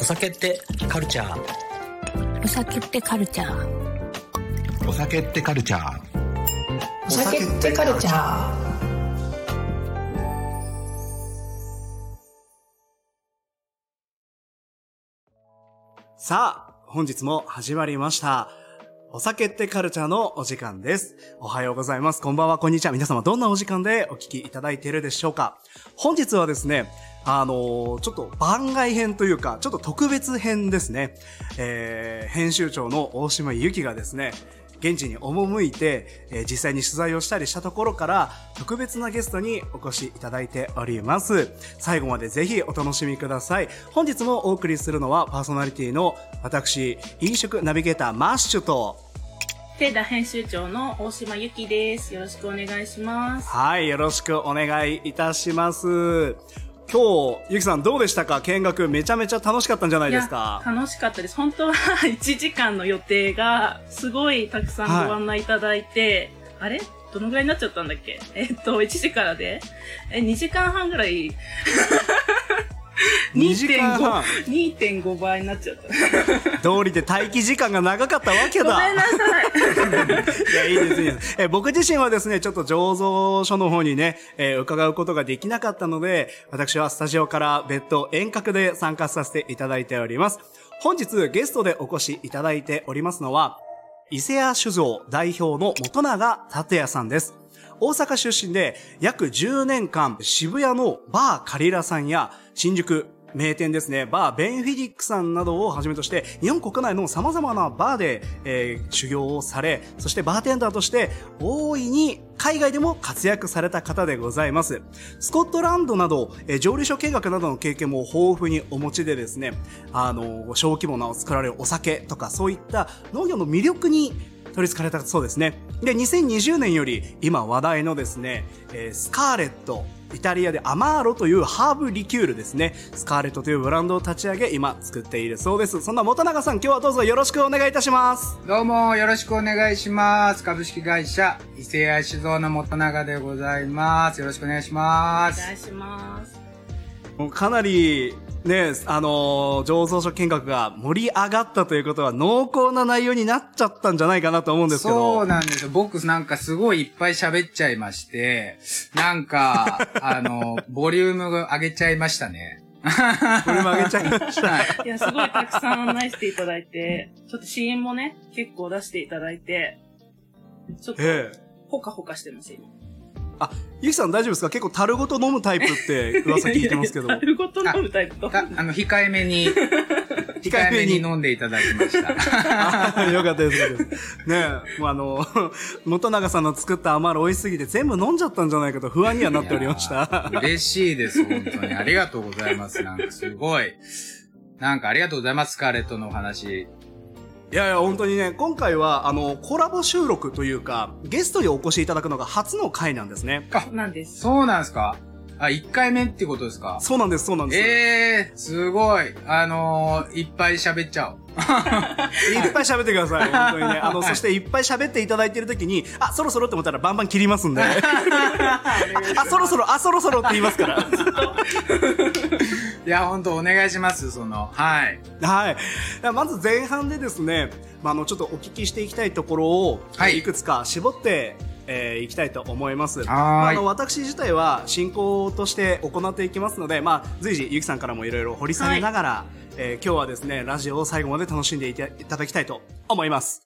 お酒ってカルチャー？お酒ってカルチャー。お酒ってカルチャー。お酒ってカルチャー。さあ、本日も始まりました。お酒ってカルチャーのお時間です。おはようございます。こんばんは、こんにちは。皆様どんなお時間でお聞きいただいているでしょうか？本日はですね、あのーちょっと番外編というか、ちょっと特別編ですね。えー、編集長の大島由紀がですね、現地に赴いて、えー実際に取材をしたりしたところから、特別なゲストにお越しいただいております。最後までぜひお楽しみください。本日もお送りするのはパーソナリティの私、飲食ナビゲーターマッシュと、テーダ編集長の大島由紀です。よろしくお願いします。はい、よろしくお願いいたします。今日、ゆきさんどうでしたか？見学めちゃめちゃ楽しかったんじゃないですか？や楽しかったです。本当は 1時間の予定がすごいたくさんご案内い。ただいて、あれ？どのぐらいになっちゃったんだっけ？えっと、1時からで？え、2時間半ぐらい 2時間半2.5 2.5倍になっちゃった。通りで待機時間が長かったわけだ。ごめんなさい。いや、いいです、いいです。えー僕自身はですね、ちょっと醸造所の方にね、えー伺うことができなかったので、私はスタジオから別途遠隔で参加させていただいております。本日ゲストでお越しいただいておりますのは、伊勢屋酒造代表の元永達也さんです。大阪出身で約10年間渋谷のバーカリラさんや新宿名店ですね、バーベンフィディックさんなどをはじめとして日本国内の様々なバーで、えー修行をされ、そしてバーテンダーとして大いに海外でも活躍された方でございます。スコットランドなど、えー蒸留所見学などの経験も豊富にお持ちでですね、あの、小規模な作られるお酒とかそういった農業の魅力に取り憑かれたそうですね。で、2020年より今話題のですね、えースカーレット、イタリアでアマーロというハーブリキュールですね。スカーレットというブランドを立ち上げ、今作っているそうです。そんな元永さん、今日はどうぞよろしくお願いいたします。どうもよろしくお願いします。株式会社伊勢屋酒造の元永でございます。よろしくお願いします。お願いします。もうかなり、ね、あのー醸造所見学が盛り上がったということは濃厚な内容になっちゃったんじゃないかなと思うんですけど。そうなんですよ。僕なんかすごいいっぱい喋っちゃいまして、なんか、あの、ボリューム上げちゃいましたね。これも上げちゃいました。いや、すごいたくさん案内していただいて、ちょっと支援もね、結構出していただいて、ちょっと、ええ。ほかほかしてます、今。あ、ゆきさん大丈夫ですか？結構樽ごと飲むタイプって噂聞いてますけど。樽ごと飲むタイプと。たあの、控えめに、控えめに飲んでいただきました。あよかったです、よかったです。ねえ、もうあの、元永さんの作った甘ル美味しすぎて全部飲んじゃったんじゃないかと不安にはなっておりました。嬉しいです、本当に。ありがとうございます。なんかすごい。なんかありがとうございます、スカーレットのお話。いやいや、本当にね、今回は、あの、コラボ収録というか、ゲストにお越しいただくのが初の回なんですね。なんです。そうなんですかあ、1回目ってことですか？そうなんです、そうなんです。ええー、すごい。あのー、いっぱい喋っちゃおう。いっぱい喋ってください、本当にね。あの、そしていっぱい喋っていただいてる時に、あ、そろそろって思ったらバンバン切りますんで。あ、そろそろ、あ、そろそろって言いますから。いや、ほんとお願いします、その、はい。はい。まず前半でですね、まあ、あの、ちょっとお聞きしていきたいところを、はいいくつか絞って、えーいきたいと思います。まああの、私自体は進行として行っていきますので、まあ、随時、ゆきさんからもいろいろ掘り下げながら、えー今日はですね、ラジオを最後まで楽しんでいたいただきたいと思います。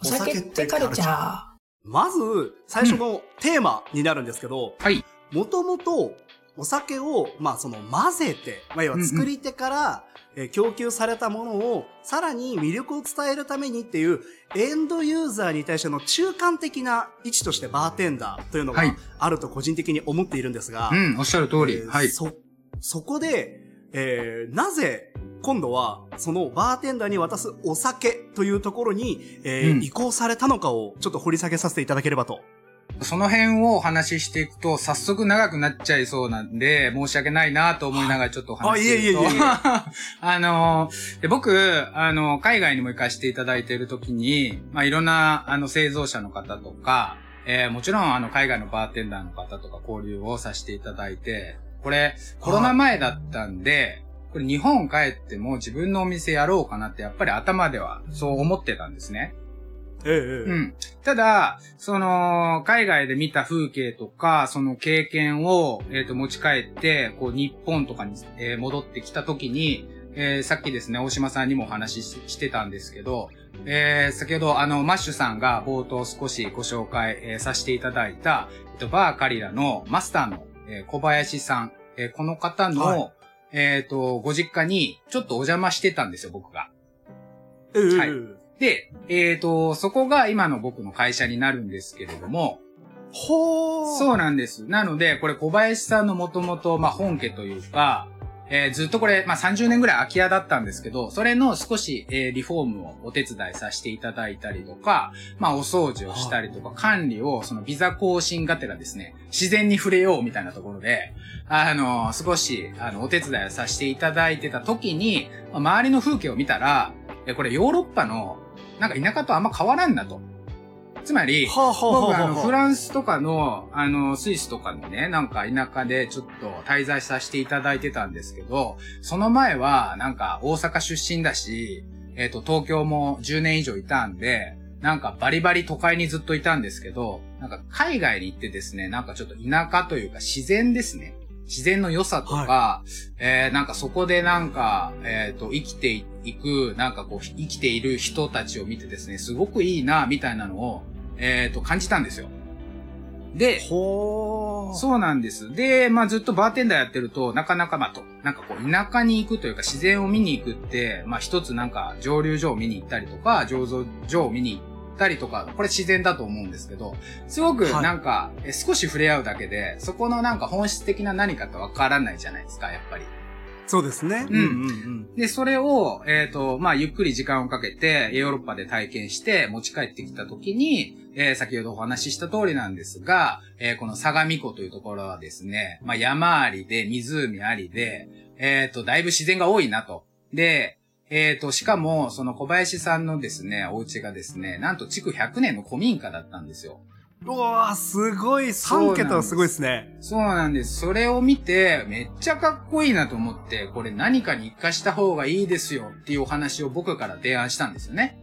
お酒ってカルチャー。まず、最初のテーマになるんですけど、はい。もともとお酒を、まあその混ぜて、まあ要は作り手から、えー供給されたものをさらに魅力を伝えるためにっていうエンドユーザーに対しての中間的な位置としてバーテンダーというのがはいあると個人的に思っているんですが、うん、おっしゃる通り。えーはい。そ、そこで、えーなぜ今度はそのバーテンダーに渡すお酒というところに、えーうん移行されたのかをちょっと掘り下げさせていただければと。その辺をお話ししていくと、早速長くなっちゃいそうなんで、申し訳ないなと思いながらちょっとお話しすると。あいえいえいえ あのーで、僕、あの、海外にも行かせていただいているときに、まあ、いろんな、あの、製造者の方とか、えーもちろん、あの、海外のバーテンダーの方とか交流をさせていただいて、これ、コロナ前だったんで、これ日本帰っても自分のお店やろうかなってやっぱり頭ではそう思ってたんですね。ええええ。うん。ただ、その、海外で見た風景とか、その経験を、えっ、と、持ち帰って、こう、日本とかに、えー戻ってきた時に、えーさっきですね、大島さんにもお話しししてたんですけど、えー先ほど、あの、マッシュさんが冒頭少しご紹介、えーさせていただいた、えっと、バーカリラのマスターの、えー小林さん、えーこの方の、はい。えっ、と、ご実家に、ちょっとお邪魔してたんですよ、僕が。ええはい。ええで、えっ、と、そこが今の僕の会社になるんですけれども、ほー。そうなんです。なので、これ小林さんのもともと、まあ、本家というか、えーずっとこれ、まあ、30年ぐらい空き家だったんですけど、それの少し、えーリフォームをお手伝いさせていただいたりとか、まあ、お掃除をしたりとか、管理を、そのビザ更新がてらですね、自然に触れようみたいなところで、あの、少し、あの、お手伝いをさせていただいてた時に、まあ周りの風景を見たら、えこれヨーロッパの、なんか田舎とあんま変わらんなと。つまり、はあ、はあは僕、あの、フランスとかの、あの、スイスとかのね、なんか田舎でちょっと滞在させていただいてたんですけど、その前は、なんか大阪出身だし、えっ、と、東京も10年以上いたんで、なんかバリバリ都会にずっといたんですけど、なんか海外に行ってですね、なんかちょっと田舎というか自然ですね。自然の良さとか、えーなんかそこでなんか、えっ、と、生きていく、なんかこう、生きている人たちを見てですね、すごくいいな、みたいなのを、えっ、と、感じたんですよ。で。そうなんです。で、まあずっとバーテンダーやってると、なかなかまあと、なんかこう、田舎に行くというか自然を見に行くって、まあ一つなんか蒸留所を見に行ったりとか、醸造所を見に行ったりとか、これ自然だと思うんですけど、すごくはいなんか、え少し触れ合うだけで、そこのなんか本質的な何かってわからないじゃないですか、やっぱり。そうですね。うんうんうんで、それを、えっ、と、まあ、ゆっくり時間をかけて、ヨーロッパで体験して、持ち帰ってきたときに、えー先ほどお話しした通りなんですが、えーこの相模湖というところはですね、まあ、山ありで、湖ありで、えっ、と、だいぶ自然が多いなと。で、えっ、と、しかも、その小林さんのですね、お家がですね、なんと築100年の古民家だったんですよ。うわー、すごい。3桁はすごいですね。そうなんです。それを見て、めっちゃかっこいいなと思って、これ何かに活かした方がいいですよっていうお話を僕から提案したんですよね。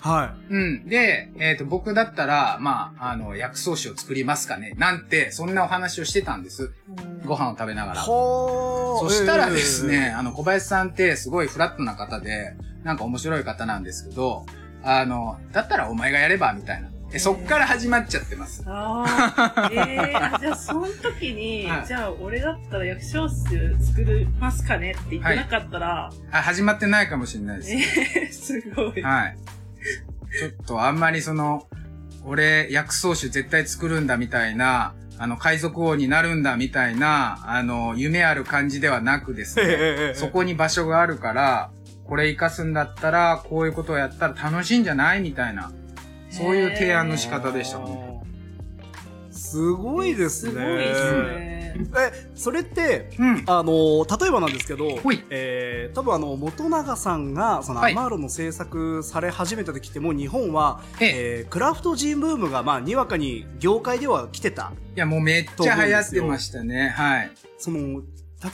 はうん。で、えっ、と、僕だったら、まあ、あの、薬草酒を作りますかねなんて、そんなお話をしてたんです。ご飯を食べながい。ら。ほー。そしたらですえね、あの、小林さんってすごいフラットな方で、なんか面白い方なんですけど、あの、だったらお前がやれば、みたいな。えそっから始まっちゃってます。ああ、ええあ じゃあその時に、はいじゃあ俺だったら薬草酒作りますかねって言ってなかったら、あ、始まってないかもしれないです。ええすごい。はい。ちょっとあんまりその、俺、薬草酒絶対作るんだみたいな、あの、海賊王になるんだみたいな、あの、夢ある感じではなくですええね、ええそこに場所があるから、これ活かすんだったら、こういうことをやったら楽しいんじゃないみたいな、そういう提案の仕方でしたね。すごいですね。すごいですね。え、それって、うん。あの、例えばなんですけどえー、多分あの、元永さんが、その、はいアマーロの制作され始めた時って、もう日本は、えええークラフトジンブームが、まあ、にわかに業界では来てた。いや、もうめっちゃ流行ってましたね。はい。その、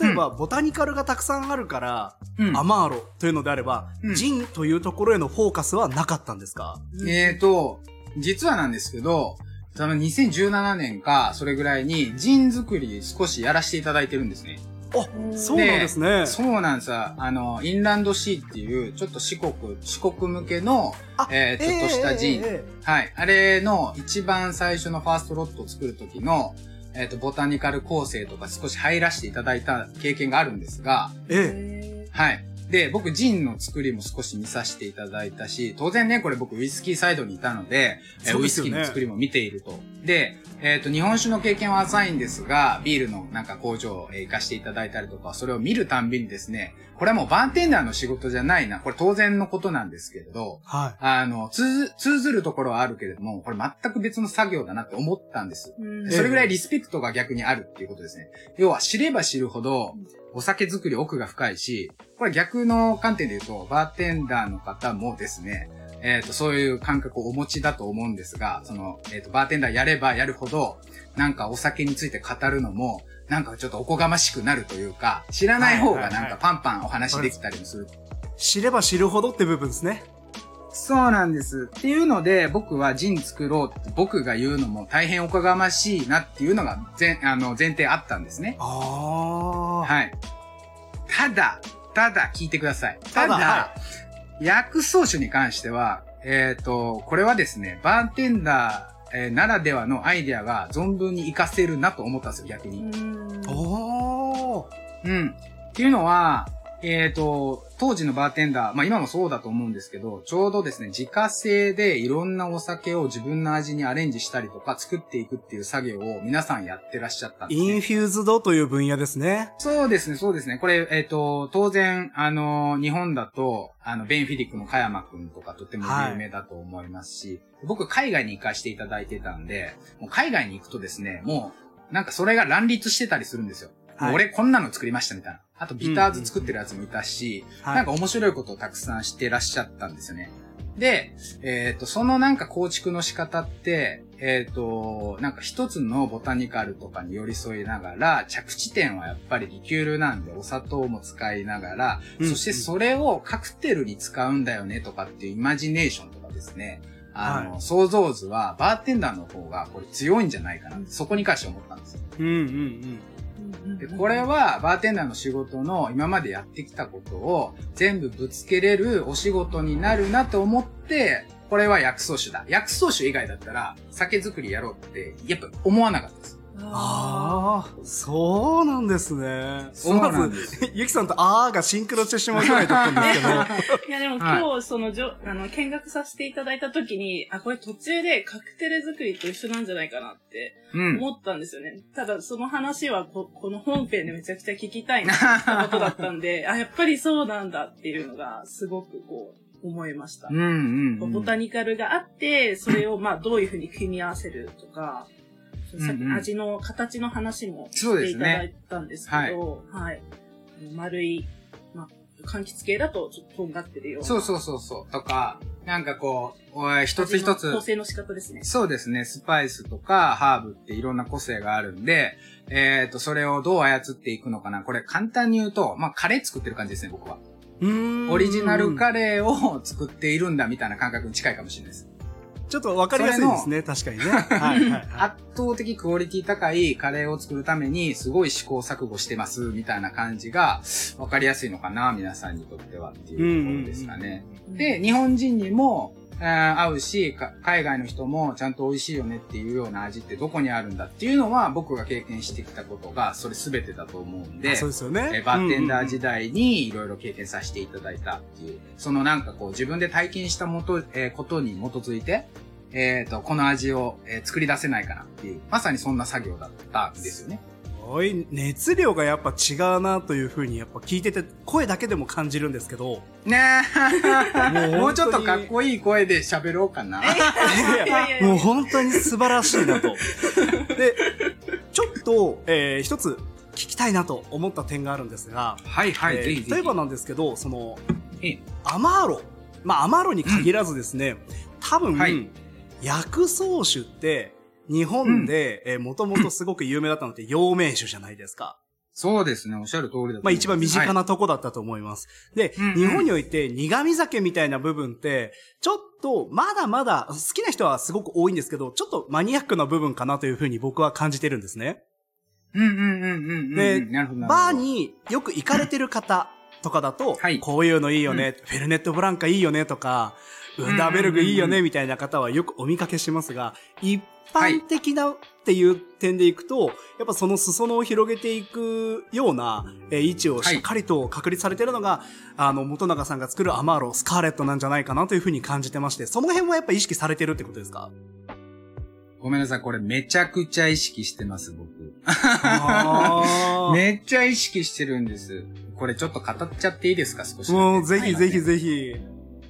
例えば、ボタニカルがたくさんあるから、うんアマーロというのであれば、うんジンというところへのフォーカスはなかったんですか？えーと、実はなんですけど、多分2017年か、それぐらいに、ジン作り少しやらせていただいてるんですね。あ、そうなんですね。そうなんですよ。あの、インランドシーっていう、ちょっと四国、四国向けの、あえーちょっとしたジン。ええええはい。あれの一番最初のファーストロットを作る時の、えっ、と、ボタニカル構成とか少し入らせていただいた経験があるんですが、ええはい。で、僕、ジンの作りも少し見させていただいたし、当然ね、これ僕、ウイスキーサイドにいたので、えーウイスキーの作りも見ていると。で、えっ、と、日本酒の経験は浅いんですが、ビールのなんか工場をえー行かしていただいたりとか、それを見るたんびにですね、これはもうバーテンダーの仕事じゃないな、これ当然のことなんですけれど、はあの、通ず、通ずるところはあるけれども、これ全く別の作業だなって思ったんです。うんそれぐらいリスペクトが逆にあるっていうことですね。要は知れば知るほど、お酒作り奥が深いし、これ逆の観点で言うと、バーテンダーの方もですね、えっ、と、そういう感覚をお持ちだと思うんですが、その、えっ、と、バーテンダーやればやるほど、なんかお酒について語るのも、なんかちょっとおこがましくなるというか、知らない方がなんかパンパンお話できたりもする。知れば知るほどって部分ですね。そうなんです。っていうので、僕はジン作ろうって僕が言うのも大変おこがましいなっていうのが前、あの、前提あったんですね。ああ。はい。ただ、ただ聞いてください。ただ、ただは薬草酒に関しては、えっ、と、これはですね、バーテンダー、えーならではのアイデアが存分に活かせるなと思ったんですよ、逆に。うんおー。うん。っていうのは、えっ、と、当時のバーテンダー、まあ今もそうだと思うんですけど、ちょうどですね、自家製でいろんなお酒を自分の味にアレンジしたりとか作っていくっていう作業を皆さんやってらっしゃったんです、ね。 infused という分野ですね。そうですね、そうですね。これ、えっ、と、当然、あの、日本だと、あの、ベンフィディックの鹿山くんとかとても有名だと思いますし、僕、海外に行かせていただいてたんで、もう海外に行くとですね、もう、なんかそれが乱立してたりするんですよ。はい俺こんなの作りましたみたいな。あと、ビターズ作ってるやつもいたし、はい。なんか面白いことをたくさんしてらっしゃったんですよね。で、えっ、と、そのなんか構築の仕方って、えっ、と、なんか一つのボタニカルとかに寄り添いながら、着地点はやっぱりリキュールなんでお砂糖も使いながら、うんそしてそれをカクテルに使うんだよねとかっていうイマジネーションとかですね、あの、は想像図はバーテンダーの方がこれ強いんじゃないかなって、そこに関して思ったんですよ。うんうんで、これはバーテンダーの仕事の今までやってきたことを全部ぶつけれるお仕事になるなと思って、これは薬草酒だ。薬草酒以外だったら酒造りやろうって、やっぱ思わなかったです。ああ、そうなんですね。そうなんまですず、ゆきさんとあーがシンクロしてしまうぐらいだったんですけど。いやでもはい今日そのじょ、あの、見学させていただいたときに、あ、これ途中でカクテル作りと一緒なんじゃないかなってうん。思ったんですよね。ただその話はここの本編でめちゃくちゃ聞きたいなってことだったんで、あ、やっぱりそうなんだっていうのがすごくこう思いました。うんうん、うん。ボタニカルがあって、それをまあどういうふうに組み合わせるとか、さっき味の形の話もそうですねしていただいたんですけど、はい、丸い、まあ、柑橘系だとちょっととんがってるような。そうそうそうそう。とか、なんかこう、一つ一つ構、成の仕方ですね。そうですね。スパイスとかハーブっていろんな個性があるんで、えっ、と、それをどう操っていくのかな。これ簡単に言うと、まあ、カレー作ってる感じですね、僕は。オリジナルカレーを作っているんだみたいな感覚に近いかもしれないです。ちょっとわかりやすいですね、確かにね。はいはいはい。圧倒的クオリティ高いカレーを作るためにすごい試行錯誤してますみたいな感じがわかりやすいのかな、皆さんにとってはっていうところですかね。で、日本人にも、えー合うし、か海外の人もちゃんと美味しいよねっていうような味ってどこにあるんだっていうのは僕が経験してきたことがそれ全てだと思うんで、あそうですよね。えーバーテンダー時代。代にいろいろ経験させていただいたっていう、そのなんかこう自分で体験したもと、えーことに基づいて、えっ、と、この味を、えー作り出せないかなっていう、まさにそんな作業だったんですよね。すごい、熱量がやっぱ違うなというふうにやっぱ聞いてて、声だけでも感じるんですけど。ねえ、もうちょっとかっこいい声で喋ろうかな。もう本当に素晴らしいなと。で、ちょっと、えー一つ聞きたいなと思った点があるんですが、はいはい、えー。例えばなんですけど、その、ええアマーロ。まあ、アマーロに限らずですね、多分、はい薬草酒って、日本で、えー、もともとすごく有名だったのって、陽明酒じゃないですか。そうですね、おっしゃる通りだと思います。まあ一番身近はなとこだったと思います。で、うんうん日本において苦味酒みたいな部分って、ちょっとまだまだ好きな人はすごく多いんですけど、ちょっとマニアックな部分かなというふうに僕は感じてるんですね。い。うんうんうんうんうん。で。バーによく行かれてる方とかだと、はいこういうのいいよね、フェルネットブランカいいよねとか、ウンダーベルグいいよねみたいな方はよくお見かけしますが、一般的なっていう点でいくと、やっぱその裾野を広げていくような、えー位置をしっかりと確立されているのが、あの、元永さんが作るアマーロ、スカーレットなんじゃないかなというふうに感じてまして、その辺はやっぱ意識されてるってことですか？ごめんなさい、これめちゃくちゃ意識してます、僕。めっちゃ意識してるんです。これちょっと語っちゃっていいですか、少し。もうぜひぜひぜひ。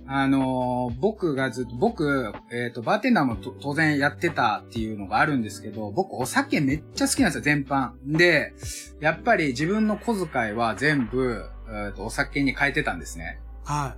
あのー僕がずっと、僕、えっ、と、バーテンダーもと当然やってたっていうのがあるんですけど、僕お酒めっちゃ好きなんですよ、全般。で、やっぱり自分の小遣いは全部、えーとお酒に変えてたんですね。は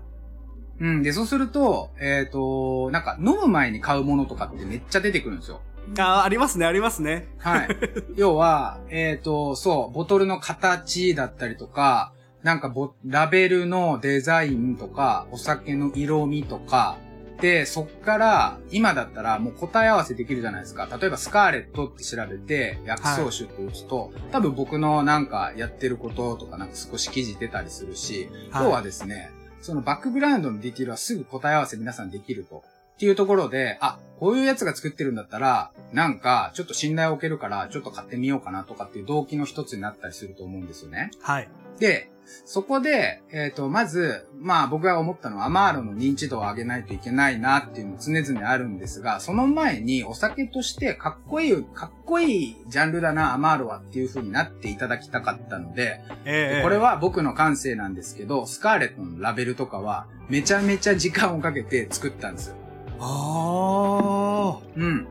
うん。で、そうすると、えっ、と、なんか飲む前に買うものとかってめっちゃ出てくるんですよ。い。あーありますね、ありますね。はい。要は、えっ、と、そう、ボトルの形だったりとか、なんかボ、ラベルのデザインとか、お酒の色味とか、で、そっから、今だったらもう答え合わせできるじゃないですか。例えば、スカーレットって調べて、薬草酒って打つと、多分僕のなんかやってることとかなんか少し記事出たりするし、はい要はですね、そのバックグラウンドのディティールはすぐ答え合わせ皆さんできると。っていうところで、あ、こういうやつが作ってるんだったら、なんか、ちょっと信頼を受けるから、ちょっと買ってみようかなとかっていう動機の一つになったりすると思うんですよね。はい。で、そこで、えっ、と、まず、まあ僕が思ったのは、アマーロの認知度を上げないといけないなっていうの常々あるんですが、その前にお酒としてかっこいい、かっこいいジャンルだな、アマーロはっていう風になっていただきたかったので、ええこれは僕の感性なんですけど、スカーレットのラベルとかは、めちゃめちゃ時間をかけて作ったんですよ。あうん。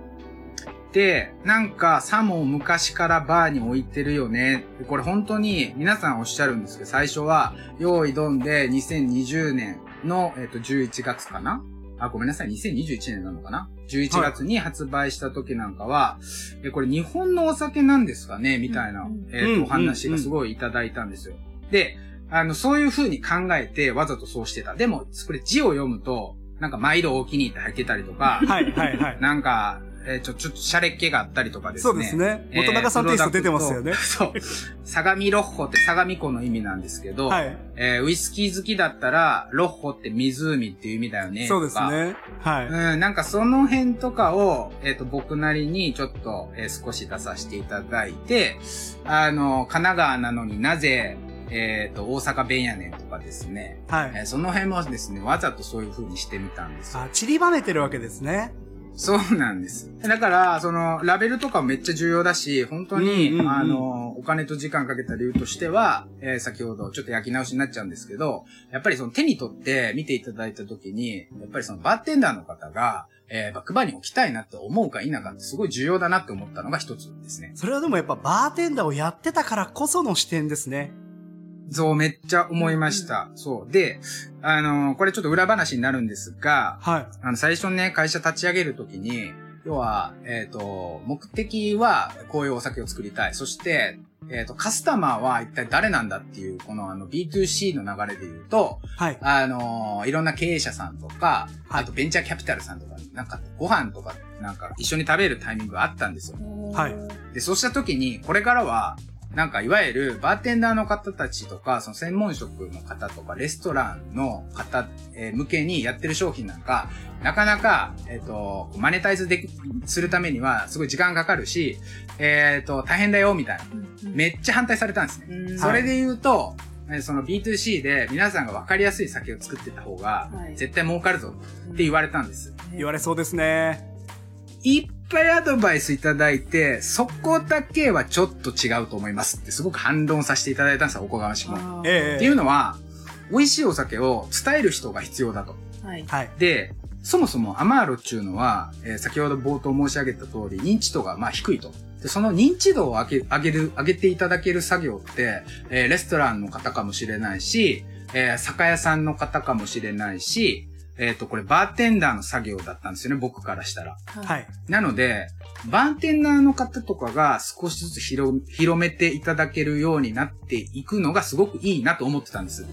で、なんか、さも昔からバーに置いてるよね。でこれ本当に皆さんおっしゃるんですけど、最初は、用意ドンで2020年の、えっと11月かな？あ、ごめんなさい、2021年なのかな ?11 月に発売した時なんかは、え、これ日本のお酒なんですかね？みたいな、うんえっと、うんお話がすごいいただいたんですよ。で、あの、そういう風に考えてわざとそうしてた。でも、これ字を読むと、なんか毎度お気に入って入ってたりとかあ。、はい、はい、はい。なんか、えーちょ、ちょっとシャレっ気があったりとかですね。そうですね。えー元永さんテイスト出てますよね。プロダクトそう。相模ロッホって相模湖の意味なんですけど、はい。えーウイスキー好きだったら、ロッホって湖っていう意味だよね。そうです。ね。はい。うん、なんかその辺とかを、えっ、と、僕なりにちょっと、えー少し出させていただいて、あの、神奈川なのになぜ、えっ、と、大阪弁やねんとかですね、はい。えーその辺もですね、わざとそういう風にしてみたんですよ。あ、散りばめてるわけですね。そうなんです。だから、その、ラベルとかもめっちゃ重要だし、本当に、うんうんうんあの、お金と時間かけた理由としては、えー先ほどちょっと焼き直しになっちゃうんですけど、やっぱりその手に取って見ていただいたときに、やっぱりそのバーテンダーの方が、えーバックバーに置きたいなって思うか否かってすごい重要だなって思ったのが一つですね。それはでもやっぱバーテンダーをやってたからこその視点ですね。そう、めっちゃ思いました。そう。で、あの、これちょっと裏話になるんですが、はい。あの、最初ね、会社立ち上げるときに、要は、えっ、と、目的は、こういうお酒を作りたい。そして、えっ、と、カスタマーは一体誰なんだっていう、このあの、B2C の流れで言うと、はい。あのいろんな経営者さんとか、はいあとベンチャーキャピタルさんとか、なんか、ご飯とか、なんか、一緒に食べるタイミングがあったんですよ。はいで、そうした時に、これからは、なんか、いわゆる、バーテンダーの方たちとか、その専門職の方とか、レストランの方、えー向けにやってる商品なんか、なかなか、えっ、と、マネタイズでき、するためには、すごい時間かかるし、えっ、と、大変だよ、みたいな。めっちゃ反対されたんですね。うんそれで言うと、えーその B2C で皆さんが分かりやすい酒を作ってた方がは、い絶対儲かるぞって言われたんです。言われそうですね。いっぱいアドバイスいただいて、そこだけはちょっと違うと思いますってすごく反論させていただいたんですよ、おこがましも。っええていうのは、美味しいお酒を伝える人が必要だと。はい。はい。で、そもそもアマーロっていうのは、えー先ほど冒頭申し上げた通り、認知度がまあ低いと。で、その認知度を上げ上げる、上げていただける作業って、えーレストランの方かもしれないし、えー酒屋さんの方かもしれないし、えっ、と、これバーテンダーの作業だったんですよね、僕からしたら。はい。なので、バーテンダーの方とかが少しずつ広広めていただけるようになっていくのがすごくいいなと思ってたんです。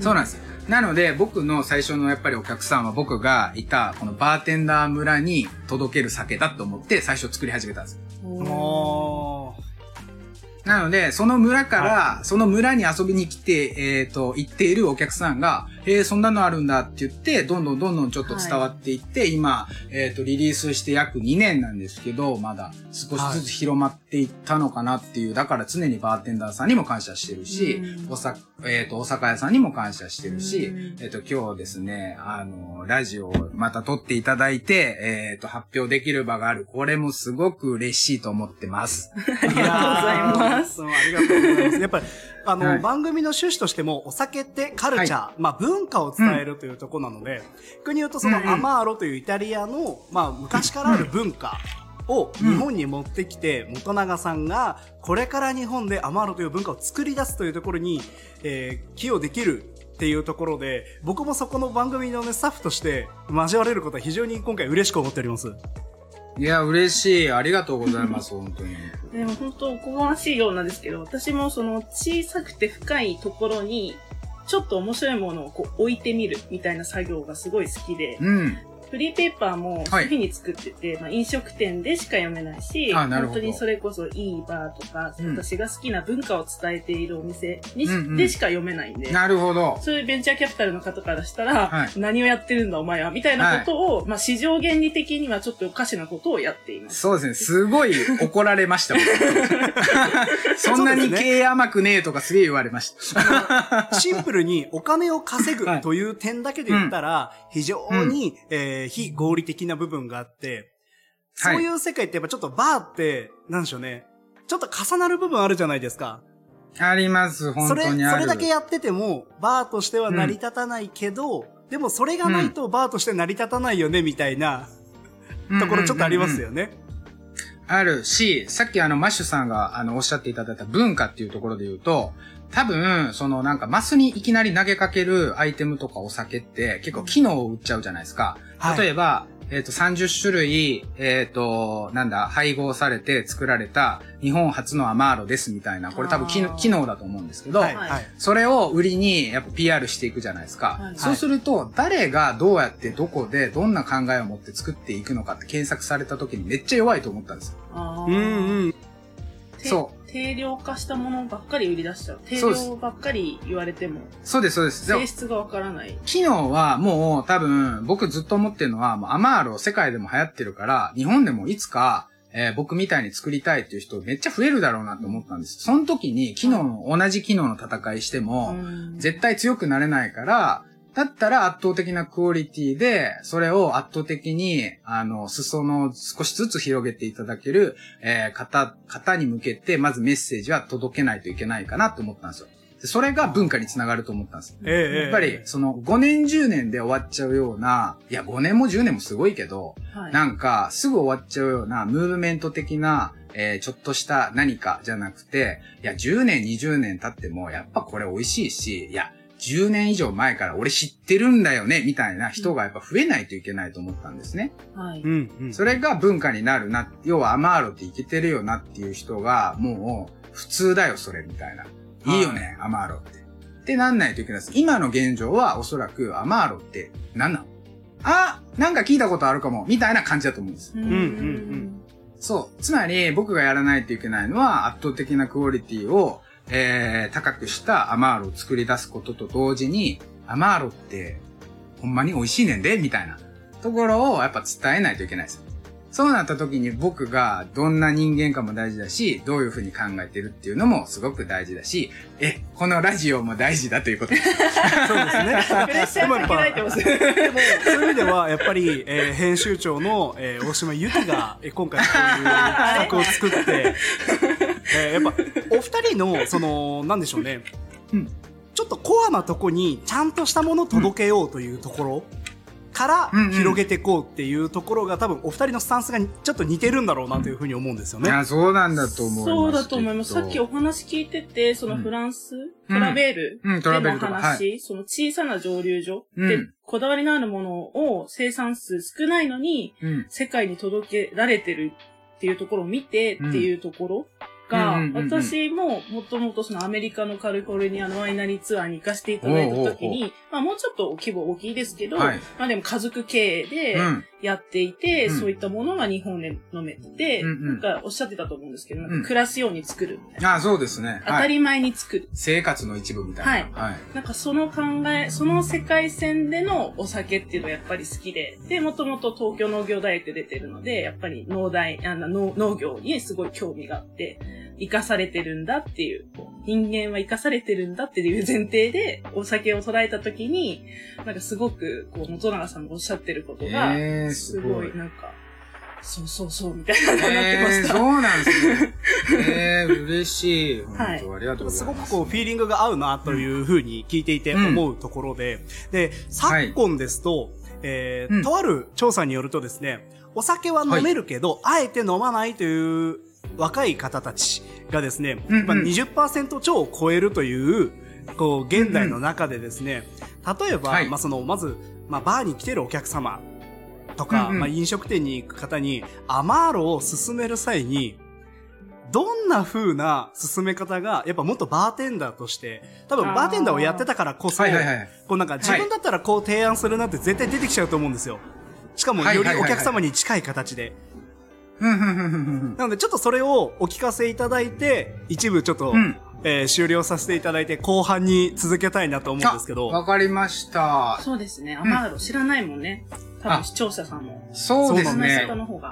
そうなんです。なので、僕の最初のやっぱりお客さんは僕がいたこのバーテンダー村に届ける酒だと思って最初作り始めたんです。もなので、その村から、その村に遊びに来て、えっ、と、行っているお客さんが、へえ、そんなのあるんだって言って、どんどんどんどんちょっと伝わっていって、今、えっ、と、リリースして約2年なんですけど、まだ少しずつ広まっていったのかなっていう、だから常にバーテンダーさんにも感謝してるし、おさ、えっ、と、お酒屋さんにも感謝してるし、えっ、と、今日ですね、あの、ラジオをまた撮っていただいて、えっ、と、発表できる場がある。これもすごく嬉しいと思ってます。う。ありがとうございます。ありがとうございます。やっぱり、あの、はい。番組の趣旨としても、お酒ってカルチャー、まあ文化を伝えるというところなので、逆に言うとそのうんうん。アマーロというイタリアの、まあ昔からある文化を日本に持ってきて、元永さんがこれから日本でアマーロという文化を作り出すというところに、えー寄与できるっていうところで、僕もそこの番組のね、スタッフとして交われることは非常に今回嬉しく思っております。いや、嬉しい。ありがとうございます、本当に。でも本当おこがましいようなんですけど、私もその小さくて深いところに、ちょっと面白いものをこう置いてみるみたいな作業がすごい好きで、うん。フリーペーパーもそういうふうに作ってて、まあ、飲食店でしか読めないし、あなるほど本当にそれこそいいバーとか、うん私が好きな文化を伝えているお店にし、うんうんでしか読めないんで、なるほど。そういうベンチャーキャピタルの方からしたら、はい何をやってるんだお前は、みたいなことを、まあ市場原理的にはちょっとおかしなことをやっています。そうですね。すごい怒られました。僕 そんなに経営甘くねえとかすげえ言われました。シンプルにお金を稼ぐはいという点だけで言ったら、非常に、えー非合理的な部分があって、はいそういう世界ってやっぱちょっとバーって、なんでしょうね。ちょっと重なる部分あるじゃないですか。あります、本それ、そ当にある。れだけやってても、バーとしては成り立たないけど、でもそれがないとバーとして成り立たないよね、みたいなところちょっとありますよね。あるし、さっきあの、マッシュさんがあの、おっしゃっていただいた文化っていうところで言うと、多分、そのなんかマスにいきなり投げかけるアイテムとかお酒って結構機能を売っちゃうじゃないですか。はい例えば、えっ、と、30種類、えっ、と、なんだ、配合されて作られた日本初のアマーロですみたいな、これ多分機能だと思うんですけど、はい。それを売りにやっぱ PR していくじゃないですか。はいそうすると、誰がどうやってどこでどんな考えを持って作っていくのかって検索された時にめっちゃ弱いと思ったんですよ。うんうん。てそ定量化したものばっかり売り出しちゃう。定量ばっかり言われても、そうです、そうです。性質がわからない。機能はもう多分僕ずっと思ってるのはもうアマーロ世界でも流行ってるから日本でもいつか、えー僕みたいに作りたいっていう人めっちゃ増えるだろうなと思ったんです。その時に機能の、同じ機能の戦いしても、うん絶対強くなれないから、だったら圧倒的なクオリティで、それを圧倒的に、あの、裾の少しずつ広げていただける、えー方、方に向けて、まずメッセージは届けないといけないかなと思ったんですよ。でそれが文化につながると思ったんです。ええやっぱり、その5年10年で終わっちゃうような、いや5年も10年もすごいけど、はい。なんかすぐ終わっちゃうようなムーブメント的な、えーちょっとした何かじゃなくて、いや10年20年経ってもやっぱこれ美味しいし、いや10年以上前から俺知ってるんだよね、みたいな人がやっぱ増えないといけないと思ったんですね。はい。うんうん。それが文化になるな、要はアマーロっていけてるよなっていう人が、もう普通だよそれみたいな。いいよね、アマーロって。ってなんないといけないです。今の現状はおそらくアマーロって何なの？あ、なんか聞いたことあるかも、みたいな感じだと思うんです。うんうんうんそう。つまり僕がやらないといけないのは圧倒的なクオリティを、えー、高くしたアマーロを作り出すことと同時に、アマーロってほんまに美味しいねんで、みたいなところをやっぱ伝えないといけないです。そうなった時に僕がどんな人間かも大事だし、どういうふうに考えてるっていうのもすごく大事だし、え、このラジオも大事だということです。そうですね。プレッシャーかけられてます。でも、そういう意味では、やっぱり、えー編集長の、えー大島由紀が、えー今回こういう企画を作って、えーやっぱ、お二人の、その、なんでしょうね。うんちょっとコアなとこに、ちゃんとしたものを届けようというところからうんうん広げていこうっていうところが、多分、お二人のスタンスがちょっと似てるんだろうなというふうに思うんですよね。いや、そうなんだと思います。そうだと思います。さっきお話聞いてて、そのフランス、うんトラベールうんトラベでのルとか話、その小さな蒸留所でうんこだわりのあるものを生産数少ないのに、うん。世界に届けられてるっていうところを見てっていうところが、うんうんうんうん私ももともとそのアメリカのカリフォルニアのワイナリーツアーに行かせていただいた時おうおうに、まあもうちょっと規模大きいですけど、はいまあでも家族経営でうん。やっていて、うんそういったものが日本で飲めて、うんうんなんかおっしゃってたと思うんですけど、なんかうん暮らすように作るみたいな。あ、そうですね。はい。当たり前に作る。生活の一部みたいな。はいはい。なんかその考え、その世界線でのお酒っていうのがやっぱり好きで、で、もともと東京農業大学出てるので、やっぱり農大、あの農農業にすごい興味があって、生かされてるんだっていう、人間は生かされてるんだっていう前提でお酒を捉えたときに、なんかすごく、こう、元永さんがおっしゃってることが、えー、すすごい。なんか、そうそうそう、みたいななってまえー、した。そうなんですね。えー、嬉しい。本当、はいありがとうございます。すごくこう、フィーリングが合うなというふうに聞いていて思うところで、で、昨今ですと、えーうんとある調査によるとですね、お酒は飲めるけど、あえて飲まないという若い方たちがですね、うんうんまあ、20%超を超えるという、こう、現代の中でですね、例えば、はいまあ、その、まず、まあ、バーに来てるお客様とか、うんうんまあ、飲食店に行く方に、アマーロを勧める際に、どんな風な進め方が、やっぱもっとバーテンダーとして、多分バーテンダーをやってたからこそ、はいはいはい。こうなんか自分だったらこう提案するなって絶対出てきちゃうと思うんですよ。しかもよりお客様に近い形で。うん、うん、うん、うんなのでちょっとそれをお聞かせいただいて、一部ちょっと、うん。えー終了させていただいて、後半に続けたいなと思うんですけあど。わかりました。そうですね。アマーロ知らないもんね。多分視聴者さんも。そうですね。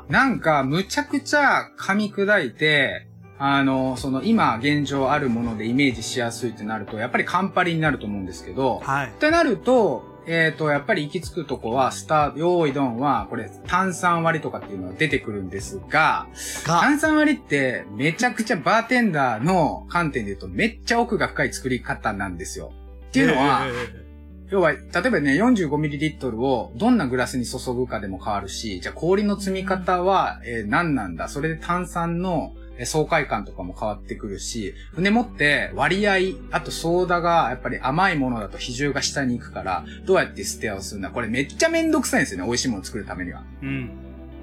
なんか、むちゃくちゃ噛み砕いて、あの、その今現状あるものでイメージしやすいってなると、やっぱりカンパリになると思うんですけど、はいっ。てなると、えっ、と、やっぱり行き着くとこは、スター、用意ドンは、これ、炭酸割りとかっていうのが出てくるんですが、が、炭酸割りって、めちゃくちゃバーテンダーの観点で言うと、めっちゃ奥が深い作り方なんですよ。っていうのは、えー。要は、例えばね、45ml をどんなグラスに注ぐかでも変わるし、じゃあ氷の積み方は、えー何なんだ？それで炭酸のえー爽快感とかも変わってくるし、船もって割合、あとソーダがやっぱり甘いものだと比重が下に行くから、どうやって捨て合わすんだ？これめっちゃめんどくさいんですよね、美味しいものを作るためには。うん。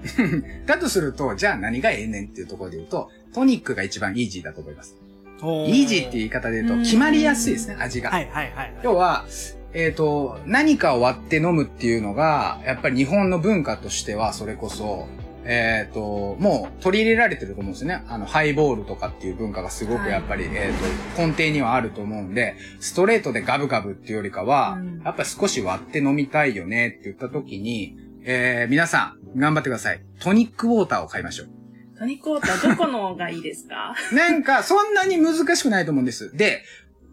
だとすると、じゃあ何がええねんっていうところで言うと、トニックが一番イージーだと思います。イージーっていう言い方で言うと、決まりやすいですね、味が。はいはいはい。要は、えっ、と、何かを割って飲むっていうのが、やっぱり日本の文化としては、それこそ、えっ、と、もう取り入れられてると思うんですよね。あの、ハイボールとかっていう文化がすごくやっぱり、えっ、と、根底にはあると思うんで、ストレートでガブガブっていうよりかは、うんやっぱ少し割って飲みたいよねって言った時に、えー、皆さん、頑張ってください。トニックウォーターを買いましょう。トニックウォーターどこのがいいですか？なんか、そんなに難しくないと思うんです。で、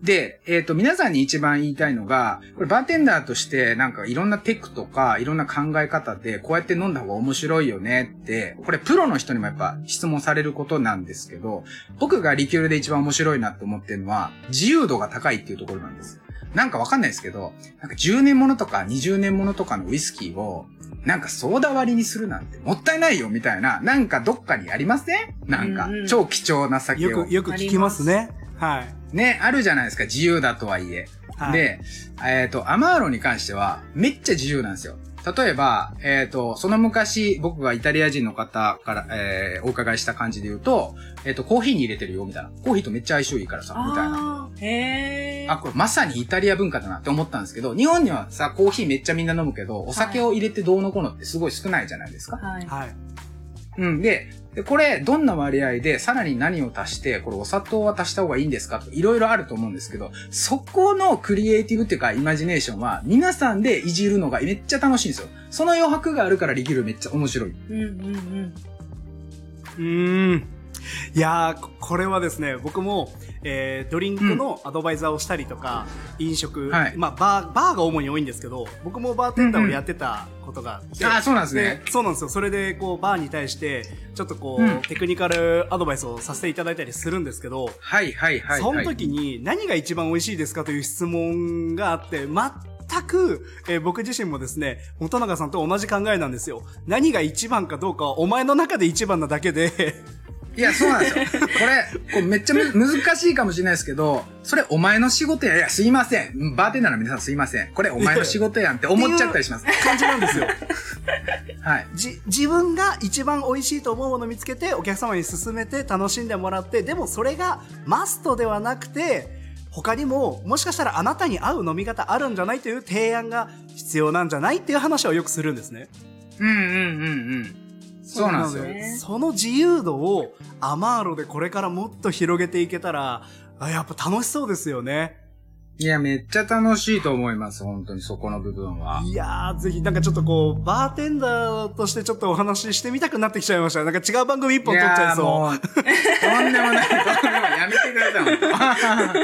で、えっ、と、皆さんに一番言いたいのが、これバーテンダーとして、なんかいろんなテクとか、いろんな考え方で、こうやって飲んだ方が面白いよねって、これプロの人にもやっぱ質問されることなんですけど、僕がリキュールで一番面白いなって思ってるのは、自由度が高いっていうところなんです。なんかわかんないですけど、なんか10年ものとか20年ものとかのウイスキーを、なんかソーダ割りにするなんてもったいないよみたいな、なんかどっかにありません？なんか超貴重な酒を。よく、よく聞きますね。はい。ね、あるじゃないですか、自由だとはいえ。はい、で、えっ、と、アマーロに関しては、めっちゃ自由なんですよ。例えば、えっ、と、その昔、僕がイタリア人の方から、えーお伺いした感じで言うと、えっ、と、コーヒーに入れてるよ、みたいな。コーヒーとめっちゃ相性いいからさ、みたいな。へー。あ、これまさにイタリア文化だなって思ったんですけど、日本にはさ、コーヒーめっちゃみんな飲むけど、お酒を入れてどうのこうのってすごい少ないじゃないですか。はい。はい。うん。で、でこれ、どんな割合で、さらに何を足して、これお砂糖は足した方がいいんですか？とか、いろいろあると思うんですけど、そこのクリエイティブっていうか、イマジネーションは、皆さんでいじるのがめっちゃ楽しいんですよ。その余白があるからリキュールめっちゃ面白い。うんうんうん。うーん。いやー、ここれはですね、僕も、えー、ドリンクのアドバイザーをしたりとか、飲食、はいまあ、バー、バーが主に多いんですけど、僕もバーテンダーをやってたことがあって、ああ、そうなんですね。でそうなんですよ。それで、こう、バーに対して、ちょっとこう、うんテクニカルアドバイスをさせていただいたりするんですけど、はいはいはい、はい。その時に何が一番美味しいですかという質問があって、全く、えー僕自身もですね、元永さんと同じ考えなんですよ。何が一番かどうかはお前の中で一番なだけで、いや、そうなんですよ。これ、こうめっちゃむ難しいかもしれないですけど、それお前の仕事や。いや、すいません。バーテンダーの皆さんすいません。これお前の仕事やんって思っちゃったりします。感じなんですよ。はい。じ、自分が一番美味しいと思うものを見つけて、お客様に勧めて楽しんでもらって、でもそれがマストではなくて、他にも、もしかしたらあなたに合う飲み方あるんじゃないという提案が必要なんじゃないっていう話をよくするんですね。うんうんうんうん。そうなんですよ。ねその自由度をアマーロでこれからもっと広げていけたら、あやっぱ楽しそうですよね。いや、めっちゃ楽しいと思います。本当にそこの部分は。いやー、ぜひ、なんかちょっとこう、バーテンダーとしてちょっとお話ししてみたくなってきちゃいました。なんか違う番組一本撮っちゃいそう。もう、とんでもない。とんでもない。やめてください、本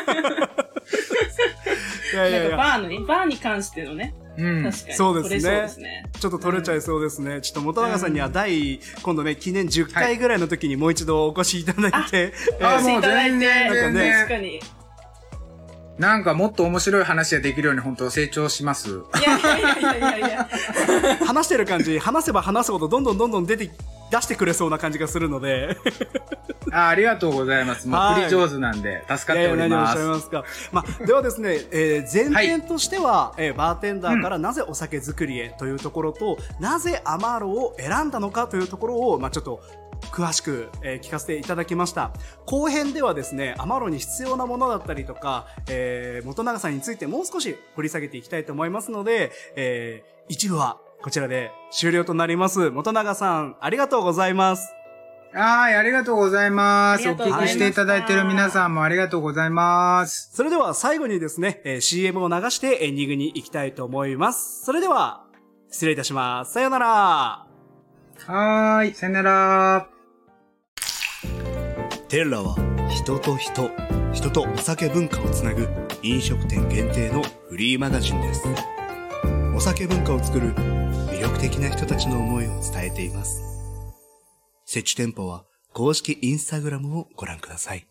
いやいやいや、バーのね、バーに関してのね、当うん。確かに。そうですねすね。ちょっと取れちゃいそうですね。ちょっと元永さんには第、今度ね、記念10回ぐらいの時にもう一度お越しいただいて、えーあもうしていただいて、全然全然確かに。いなんかもっと面白い話ができるように本当成長します。やいやいやいやいや。話してる感じ、話せば話すほどどんどんどんどん出て出してくれそうな感じがするので。あありがとうございます。もうはい振り上手なんで、助かっておりいやいやます。何をおっしゃいますか。まあ、ではですね、えー前編としては、えーバーテンダーからなぜお酒作りへというところと、なぜアマーロを選んだのかというところを、まあ、ちょっと、詳しく、えー聞かせていただきました。後編ではですね、アマーロに必要なものだったりとか、えー元永さんについてもう少し掘り下げていきたいと思いますので、えー一部はこちらで終了となります。元永さん、ありがとうございます。はい、ありがとうございます。お聞きしていただいている皆さんもありがとうございます。それでは最後にですね、えー CM を流してエンディングに行きたいと思います。それでは、失礼いたします。さようなら。はーい、さよなら。テッラは人と人、人とお酒文化をつなぐ飲食店限定のフリーマガジンです。お酒文化を作る魅力的な人たちの思いを伝えています。設置店舗は公式インスタグラムをご覧ください。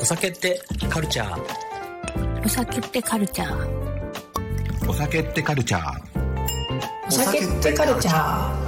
お酒ってカルチャー？お酒ってカルチャー。お酒ってカルチャー？お酒ってカルチャー